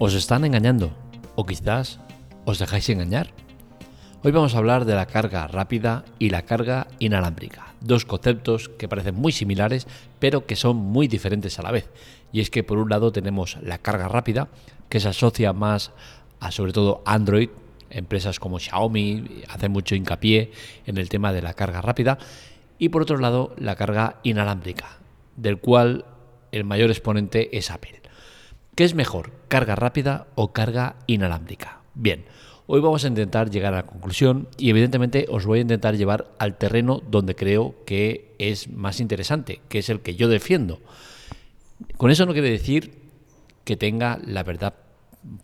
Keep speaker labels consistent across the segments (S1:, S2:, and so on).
S1: ¿Os están engañando? ¿O quizás os dejáis engañar? Hoy vamos a hablar de la carga rápida y la carga inalámbrica, dos conceptos que parecen muy similares pero que son muy diferentes a la vez. Y es que por un lado tenemos la carga rápida, que se asocia más a sobre todo Android, empresas como Xiaomi hacen mucho hincapié en el tema de la carga rápida, y por otro lado la carga inalámbrica, del cual el mayor exponente es Apple. ¿Qué es mejor, carga rápida o carga inalámbrica? Bien, hoy vamos a intentar llegar a la conclusión y evidentemente os voy a intentar llevar al terreno donde creo que es más interesante, que es el que yo defiendo. Con eso no quiere decir que tenga la verdad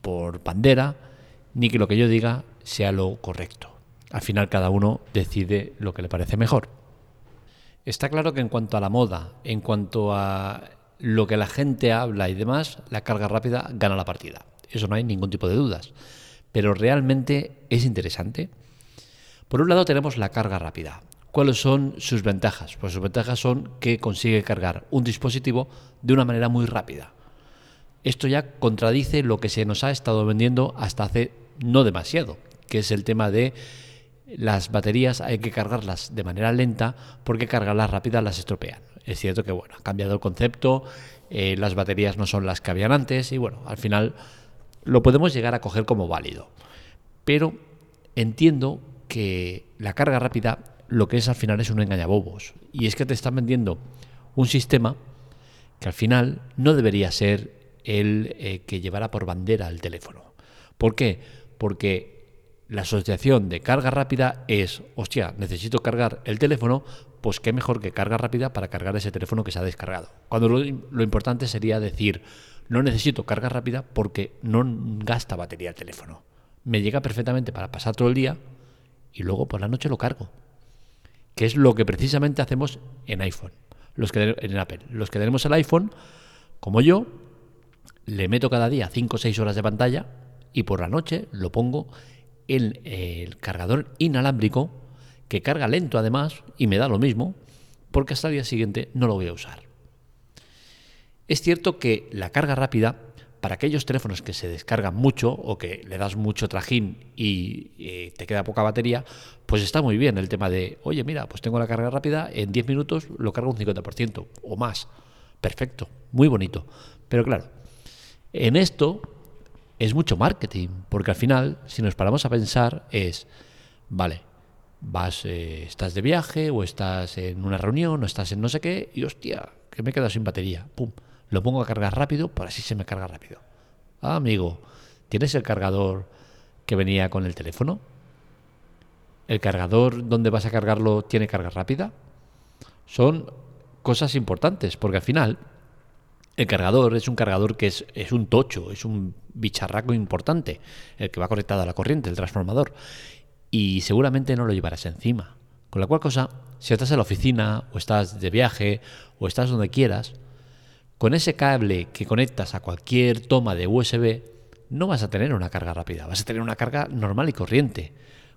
S1: por bandera, ni que lo que yo diga sea lo correcto. Al final cada uno decide lo que le parece mejor. Está claro que en cuanto a la moda, en cuanto a lo que la gente habla y demás, la carga rápida gana la partida. Eso no hay ningún tipo de dudas. Pero realmente es interesante. Por un lado tenemos la carga rápida. ¿Cuáles son sus ventajas? Pues sus ventajas son que consigue cargar un dispositivo de una manera muy rápida. Esto ya contradice lo que se nos ha estado vendiendo hasta hace no demasiado, que es el tema de las baterías hay que cargarlas de manera lenta porque cargarlas rápidas las estropean. Es cierto que bueno, ha cambiado el concepto, eh, las baterías no son las que habían antes y bueno, al final lo podemos llegar a coger como válido. Pero entiendo que la carga rápida lo que es al final es un engañabobos. Y es que te están vendiendo un sistema que al final no debería ser el eh, que llevara por bandera el teléfono. ¿Por qué? Porque la asociación de carga rápida es, hostia, necesito cargar el teléfono, pues qué mejor que carga rápida para cargar ese teléfono que se ha descargado. Cuando lo, importante sería decir, no necesito carga rápida porque no gasta batería el teléfono. Me llega perfectamente para pasar todo el día y luego por la noche lo cargo. Que es lo que precisamente hacemos en iPhone, los que en Apple. Los que tenemos el iPhone, como yo, le meto cada día 5 o 6 horas de pantalla y por la noche lo pongo en el cargador inalámbrico, que carga lento además, y me da lo mismo, porque hasta el día siguiente no lo voy a usar. Es cierto que la carga rápida, para aquellos teléfonos que se descargan mucho o que le das mucho trajín y eh, te queda poca batería, pues está muy bien el tema de, oye, mira, pues tengo la carga rápida, en 10 minutos lo cargo un 50% o más. Perfecto, muy bonito. Pero claro, en esto es mucho marketing, porque al final, si nos paramos a pensar, es, vale, vas, eh, estás de viaje o estás en una reunión o estás en no sé qué y hostia, que me he quedado sin batería. Pum, lo pongo a cargar rápido, para así se me carga rápido. Ah, amigo, ¿tienes el cargador que venía con el teléfono? ¿El cargador donde vas a cargarlo tiene carga rápida? Son cosas importantes, porque al final el cargador es un cargador que es, es, un tocho, es un bicharraco importante, el que va conectado a la corriente, el transformador. Y seguramente no lo llevarás encima. Con la cual cosa, si estás en la oficina, o estás de viaje, o estás donde quieras, con ese cable que conectas a cualquier toma de USB, no vas a tener una carga rápida, vas a tener una carga normal y corriente.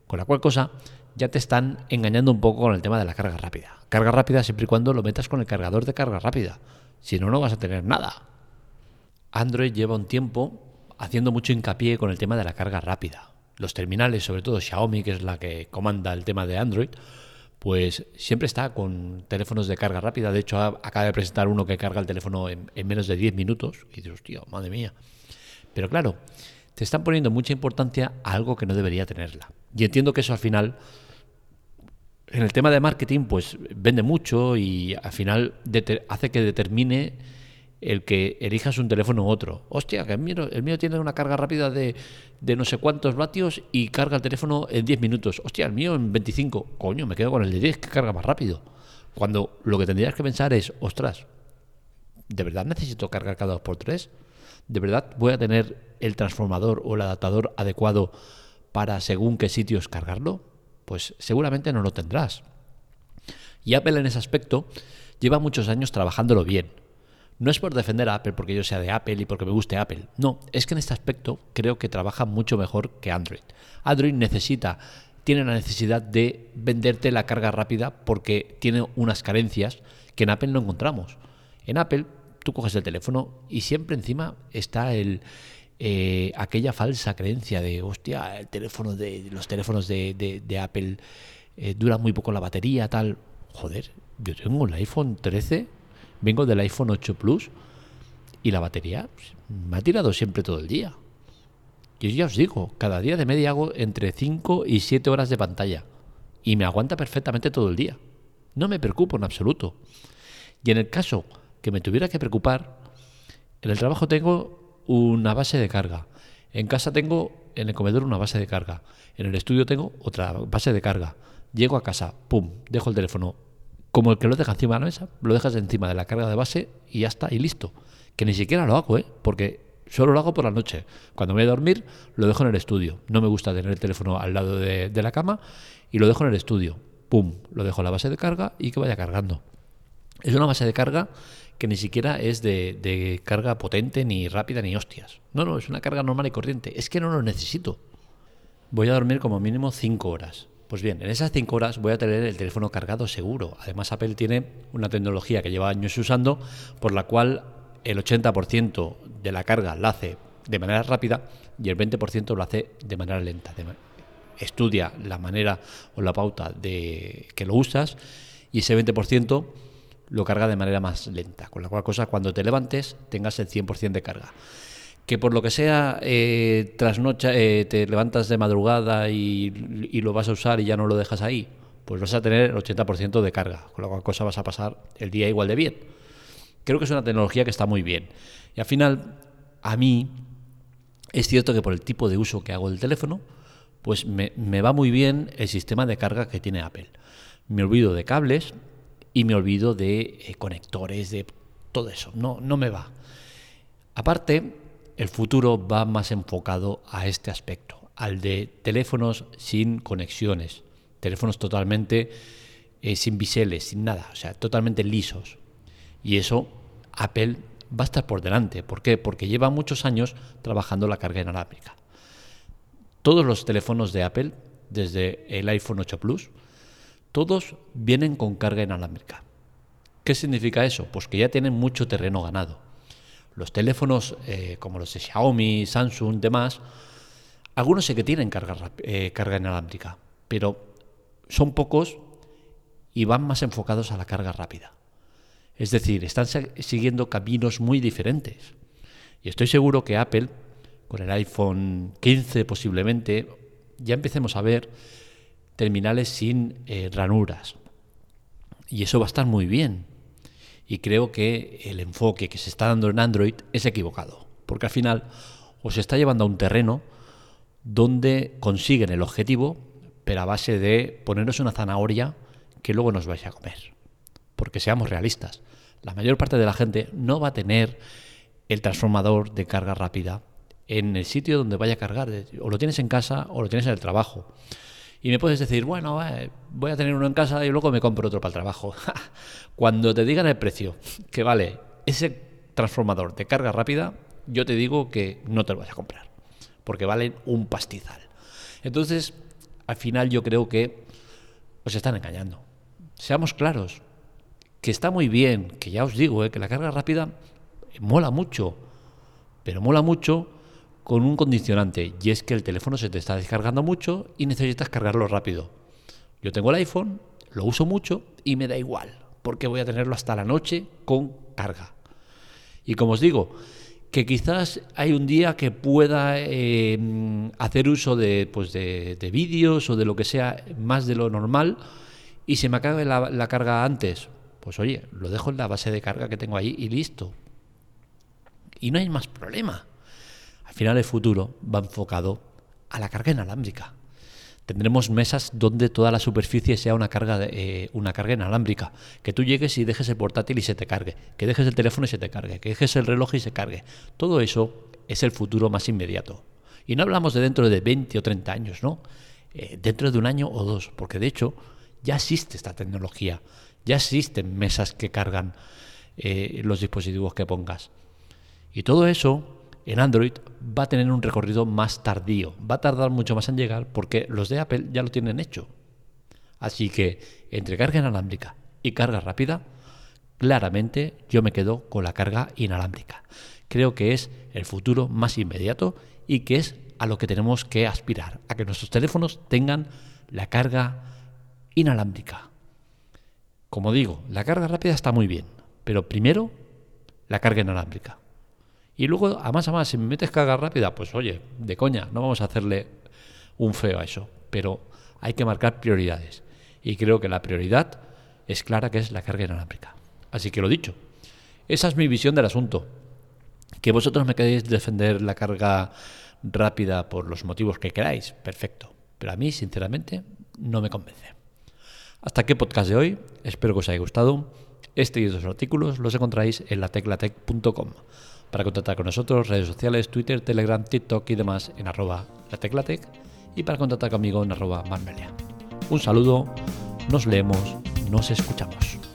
S1: Con la cual cosa, ya te están engañando un poco con el tema de la carga rápida. Carga rápida siempre y cuando lo metas con el cargador de carga rápida. Si no, no vas a tener nada. Android lleva un tiempo haciendo mucho hincapié con el tema de la carga rápida. Los terminales, sobre todo Xiaomi, que es la que comanda el tema de Android, pues siempre está con teléfonos de carga rápida. De hecho, acaba de presentar uno que carga el teléfono en, menos de 10 minutos. Y dices, tío, madre mía. Pero claro, te están poniendo mucha importancia a algo que no debería tenerla. Y entiendo que eso al final en el tema de marketing, pues vende mucho y al final hace que determine el que elijas un teléfono u otro. Hostia, que el mío, el mío tiene una carga rápida de, de, no sé cuántos vatios y carga el teléfono en 10 minutos. Hostia, el mío en 25. Coño, me quedo con el de 10 que carga más rápido. Cuando lo que tendrías que pensar es, ostras, ¿de verdad necesito cargar cada 2x3? ¿De verdad voy a tener el transformador o el adaptador adecuado para según qué sitios cargarlo? pues seguramente no lo tendrás. Y Apple en ese aspecto lleva muchos años trabajándolo bien. No es por defender a Apple porque yo sea de Apple y porque me guste Apple. No, es que en este aspecto creo que trabaja mucho mejor que Android. Android necesita, tiene la necesidad de venderte la carga rápida porque tiene unas carencias que en Apple no encontramos. En Apple tú coges el teléfono y siempre encima está el, eh, aquella falsa creencia de, hostia, el teléfono de, los teléfonos de, Apple eh, duran muy poco la batería, tal. Joder, yo tengo el iPhone 13, vengo del iPhone 8 Plus y la batería pues, me ha tirado siempre todo el día. Yo ya os digo, cada día de media hago entre 5 y 7 horas de pantalla y me aguanta perfectamente todo el día. No me preocupo en absoluto. Y en el caso que me tuviera que preocupar, en el trabajo tengo una base de carga. En casa tengo en el comedor una base de carga. En el estudio tengo otra base de carga. Llego a casa, pum, dejo el teléfono. Como el que lo deja encima de la mesa, lo dejas encima de la carga de base y ya está, y listo. Que ni siquiera lo hago, ¿eh? Porque Solo lo hago por la noche. Cuando me voy a dormir, lo dejo en el estudio. No me gusta tener el teléfono al lado de, la cama y lo dejo en el estudio. Pum, lo dejo en la base de carga y que vaya cargando. Es una base de carga que ni siquiera es de, de, carga potente, ni rápida, ni hostias. No, no, es una carga normal y corriente. Es que no lo necesito. Voy a dormir como mínimo 5 horas. Pues bien, en esas 5 horas voy a tener el teléfono cargado seguro. Además, Apple tiene una tecnología que lleva años usando, por la cual el 80% de la carga la hace de manera rápida y el 20% lo hace de manera lenta. estudia la manera o la pauta de que lo usas y ese 20% lo carga de manera más lenta. Con la cual cosa, cuando te levantes, tengas el 100% de carga. Que por lo que sea, eh, eh, te levantas de madrugada y, y, lo vas a usar y ya no lo dejas ahí, pues vas a tener el 80% de carga. Con la cual cosa vas a pasar el día igual de bien creo que es una tecnología que está muy bien. Y al final, a mí, es cierto que por el tipo de uso que hago del teléfono, pues me, va muy bien el sistema de carga que tiene Apple. Me olvido de cables y me olvido de eh, conectores, de todo eso. No, no me va. Aparte, el futuro va más enfocado a este aspecto, al de teléfonos sin conexiones, teléfonos totalmente eh, sin biseles, sin nada, o sea, totalmente lisos. Y eso Apple va a estar por delante. ¿Por qué? Porque lleva muchos años trabajando la carga inalámbrica. Todos los teléfonos de Apple, desde el iPhone 8 Plus, todos vienen con carga inalámbrica. ¿Qué significa eso? Pues que ya tienen mucho terreno ganado. Los teléfonos eh, como los de Xiaomi, Samsung, demás, algunos sí que tienen carga, eh, carga inalámbrica, pero son pocos y van más enfocados a la carga rápida. Es decir, están siguiendo caminos muy diferentes. Y estoy seguro que Apple, con el iPhone 15 posiblemente, ya empecemos a ver terminales sin eh, ranuras. Y eso va a estar muy bien. Y creo que el enfoque que se está dando en Android es equivocado. Porque al final os está llevando a un terreno donde consiguen el objetivo, pero a base de poneros una zanahoria que luego nos vais a comer porque seamos realistas, la mayor parte de la gente no va a tener el transformador de carga rápida en el sitio donde vaya a cargar. O lo tienes en casa o lo tienes en el trabajo. Y me puedes decir, bueno, eh, voy a tener uno en casa y luego me compro otro para el trabajo. Cuando te digan el precio que vale ese transformador de carga rápida, yo te digo que no te lo vas a comprar, porque valen un pastizal. Entonces, al final yo creo que os están engañando. Seamos claros, que está muy bien, que ya os digo, eh, que la carga rápida mola mucho, pero mola mucho con un condicionante, y es que el teléfono se te está descargando mucho y necesitas cargarlo rápido. Yo tengo el iPhone, lo uso mucho y me da igual, porque voy a tenerlo hasta la noche con carga. Y como os digo, que quizás hay un día que pueda eh, hacer uso de, pues de, vídeos o de lo que sea más de lo normal y se me acabe la carga antes, pues oye, lo dejo en la base de carga que tengo ahí y listo. Y no hay más problema. Al final el futuro va enfocado a la carga inalámbrica. Tendremos mesas donde toda la superficie sea una carga, eh, una carga inalámbrica. Que tú llegues y dejes el portátil y se te cargue. Que dejes el teléfono y se te cargue. Que dejes el reloj y se cargue. Todo eso es el futuro más inmediato. Y no hablamos de dentro de 20 o 30 años, ¿no? Eh, dentro de un año o dos. Porque de hecho ya existe esta tecnología. Ya existen mesas que cargan eh, los dispositivos que pongas. Y todo eso en Android va a tener un recorrido más tardío, va a tardar mucho más en llegar porque los de Apple ya lo tienen hecho. Así que entre carga inalámbrica y carga rápida, claramente yo me quedo con la carga inalámbrica. creo que es el futuro más inmediato y que es a lo que tenemos que aspirar, a que nuestros teléfonos tengan la carga inalámbrica. Como digo, la carga rápida está muy bien, pero primero la carga inalámbrica. Y luego, a más a más, si me metes carga rápida, pues oye, de coña, no vamos a hacerle un feo a eso. Pero hay que marcar prioridades. Y creo que la prioridad es clara, que es la carga inalámbrica. Así que lo dicho, esa es mi visión del asunto. Que vosotros me queréis defender la carga rápida por los motivos que queráis, perfecto. Pero a mí, sinceramente, no me convence. Hasta aquí podcast de hoy. Espero que os haya gustado. Este y otros artículos los encontráis en lateclatec.com. Para contactar con nosotros, redes sociales, Twitter, Telegram, TikTok y demás en arroba lateclatec y para contactar conmigo en arroba marmelia. Un saludo, nos leemos, nos escuchamos.